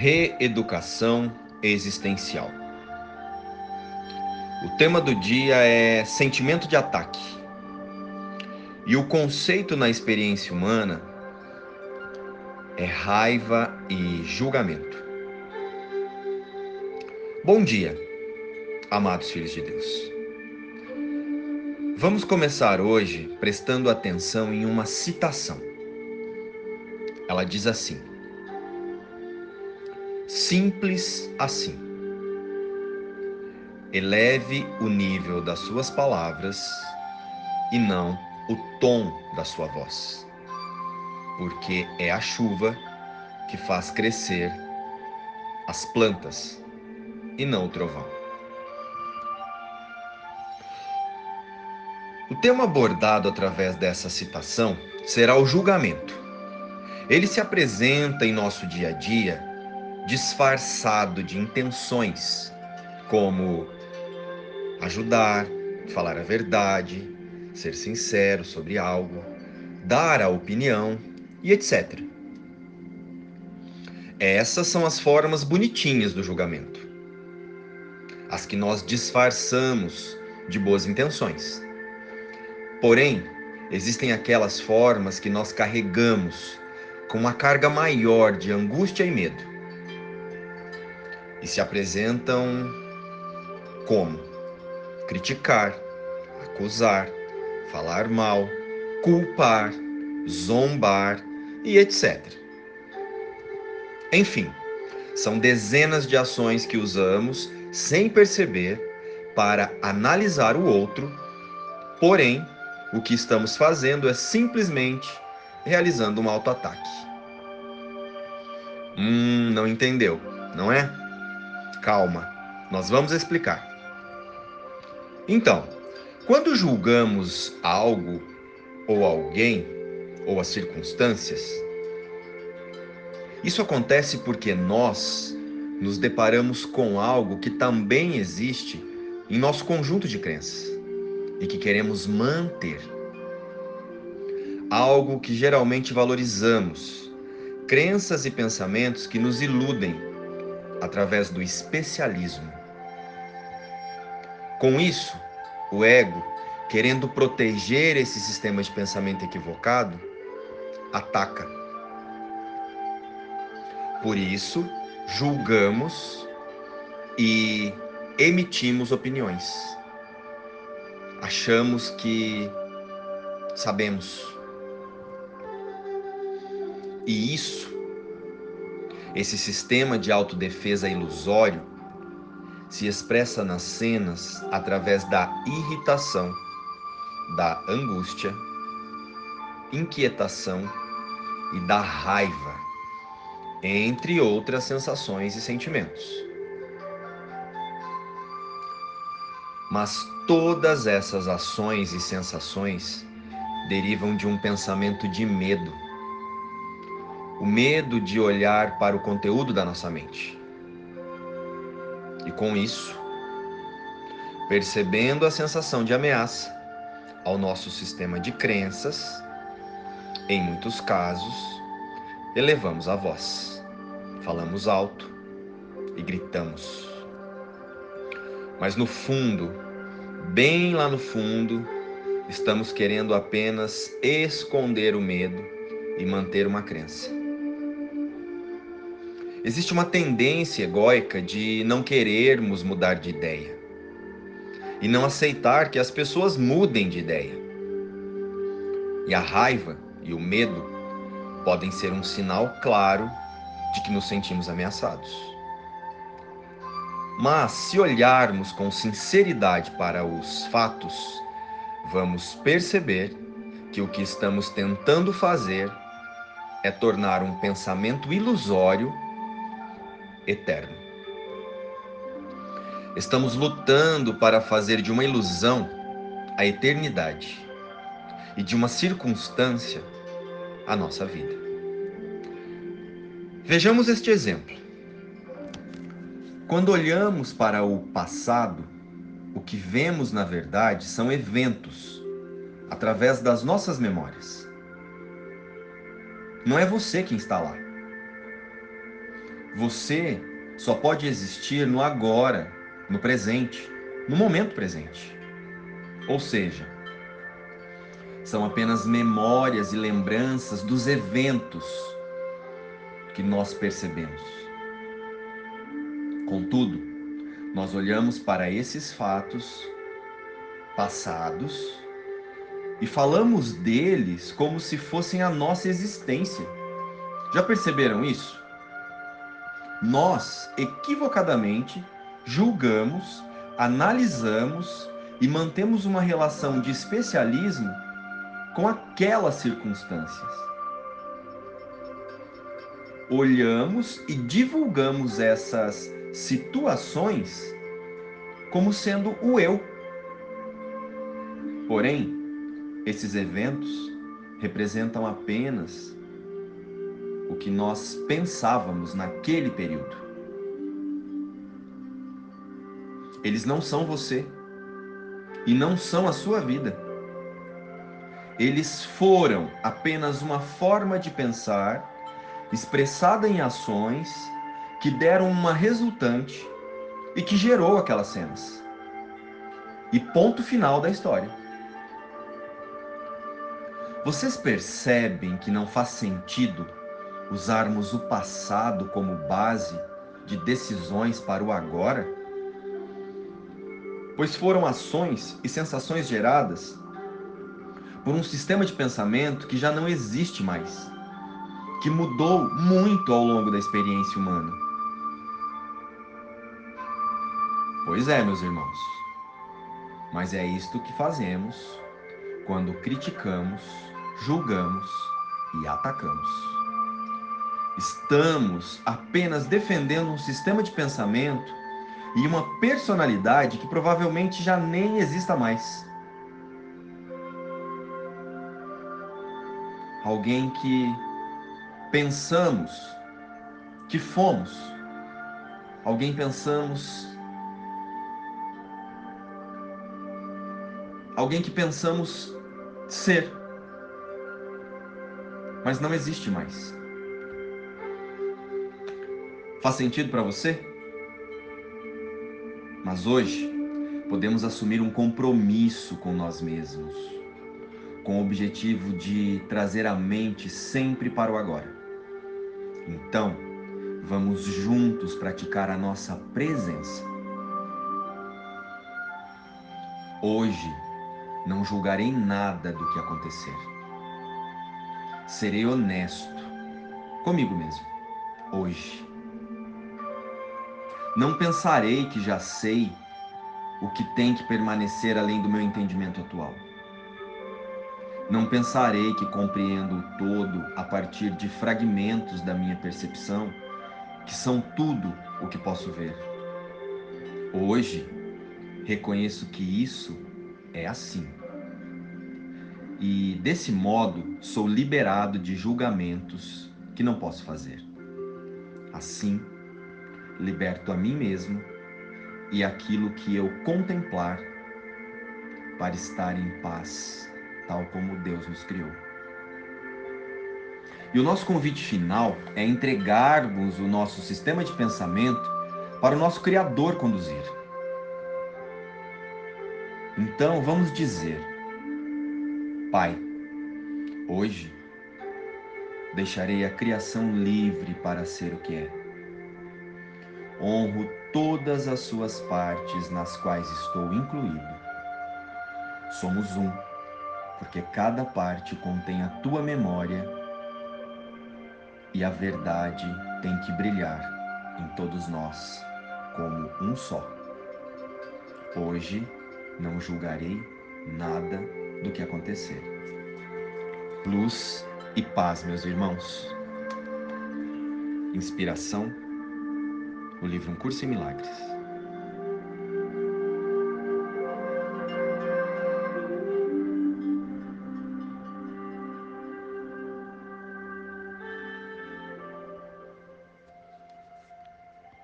Reeducação existencial. O tema do dia é sentimento de ataque. E o conceito na experiência humana é raiva e julgamento. Bom dia, amados filhos de Deus. Vamos começar hoje prestando atenção em uma citação. Ela diz assim: Simples assim. Eleve o nível das suas palavras e não o tom da sua voz, porque é a chuva que faz crescer as plantas e não o trovão. O tema abordado através dessa citação será o julgamento. Ele se apresenta em nosso dia a dia disfarçado de intenções como ajudar, falar a verdade, ser sincero sobre algo, dar a opinião e etc. Essas são as formas bonitinhas do julgamento, as que nós disfarçamos de boas intenções. Porém, existem aquelas formas que nós carregamos com uma carga maior de angústia e medo. E se apresentam como criticar, acusar, falar mal, culpar, zombar e etc. Enfim, são dezenas de ações que usamos sem perceber para analisar o outro, porém o que estamos fazendo é simplesmente realizando um autoataque. Hum, não entendeu, não é? Calma, nós vamos explicar. Então, quando julgamos algo ou alguém ou as circunstâncias, isso acontece porque nós nos deparamos com algo que também existe em nosso conjunto de crenças e que queremos manter. Algo que geralmente valorizamos, crenças e pensamentos que nos iludem através do especialismo. Com isso, o ego, querendo proteger esse sistema de pensamento equivocado, ataca. Por isso, julgamos e emitimos opiniões achamos que sabemos. E isso, esse sistema de autodefesa ilusório, se expressa nas cenas através da irritação, da angústia, inquietação e da raiva, entre outras sensações e sentimentos. Mas todas essas ações e sensações derivam de um pensamento de medo. O medo de olhar para o conteúdo da nossa mente. E com isso, percebendo a sensação de ameaça ao nosso sistema de crenças, em muitos casos, elevamos a voz, falamos alto e gritamos. Mas no fundo, bem lá no fundo, estamos querendo apenas esconder o medo e manter uma crença. Existe uma tendência egóica de não querermos mudar de ideia e não aceitar que as pessoas mudem de ideia. E a raiva e o medo podem ser um sinal claro de que nos sentimos ameaçados. Mas se olharmos com sinceridade para os fatos, vamos perceber que o que estamos tentando fazer é tornar um pensamento ilusório eterno. Estamos lutando para fazer de uma ilusão a eternidade e de uma circunstância a nossa vida. Vejamos este exemplo. Quando olhamos para o passado, o que vemos na verdade são eventos através das nossas memórias. Não é você quem está lá. Você só pode existir no agora, no presente, no momento presente. Ou seja, são apenas memórias e lembranças dos eventos que nós percebemos. Contudo, nós olhamos para esses fatos passados e falamos deles como se fossem a nossa existência. Já perceberam isso? Nós, equivocadamente, julgamos, analisamos e mantemos uma relação de especialismo com aquelas circunstâncias. Olhamos e divulgamos essas situações como sendo o eu. Porém, esses eventos representam apenas o que nós pensávamos naquele período. Eles não são você e não são a sua vida. Eles foram apenas uma forma de pensar expressada em ações que deram uma resultante e que gerou aquelas cenas. E ponto final da história. Vocês percebem que não faz sentido usarmos o passado como base de decisões para o agora? Pois foram ações e sensações geradas por um sistema de pensamento que já não existe mais, que mudou muito ao longo da experiência humana. Pois é, meus irmãos, mas é isto que fazemos quando criticamos, julgamos e atacamos. Estamos apenas defendendo um sistema de pensamento e uma personalidade que provavelmente já nem exista mais. Alguém que pensamos que fomos, alguém pensamos, alguém que pensamos ser, mas não existe mais. Faz sentido para você? Mas hoje podemos assumir um compromisso com nós mesmos, com o objetivo de trazer a mente sempre para o agora. Então, vamos juntos praticar a nossa presença. Hoje não julgarei nada do que acontecer. Serei honesto comigo mesmo. Hoje não pensarei que já sei o que tem que permanecer além do meu entendimento atual. Não pensarei que compreendo o todo a partir de fragmentos da minha percepção, que são tudo o que posso ver. Hoje, reconheço que isso é assim. E desse modo, sou liberado de julgamentos que não posso fazer. Assim, liberto a mim mesmo e aquilo que eu contemplar para estar em paz, tal como Deus nos criou. E o nosso convite final é entregarmos o nosso sistema de pensamento para o nosso Criador conduzir. Então vamos dizer, Pai, hoje deixarei a criação livre para ser o que é honro todas as suas partes nas quais estou incluído. Somos um, porque cada parte contém a tua memória e a verdade tem que brilhar em todos nós como um só. Hoje não julgarei nada do que acontecer. Luz e paz, meus irmãos. Inspiração o livro Um Curso em Milagres.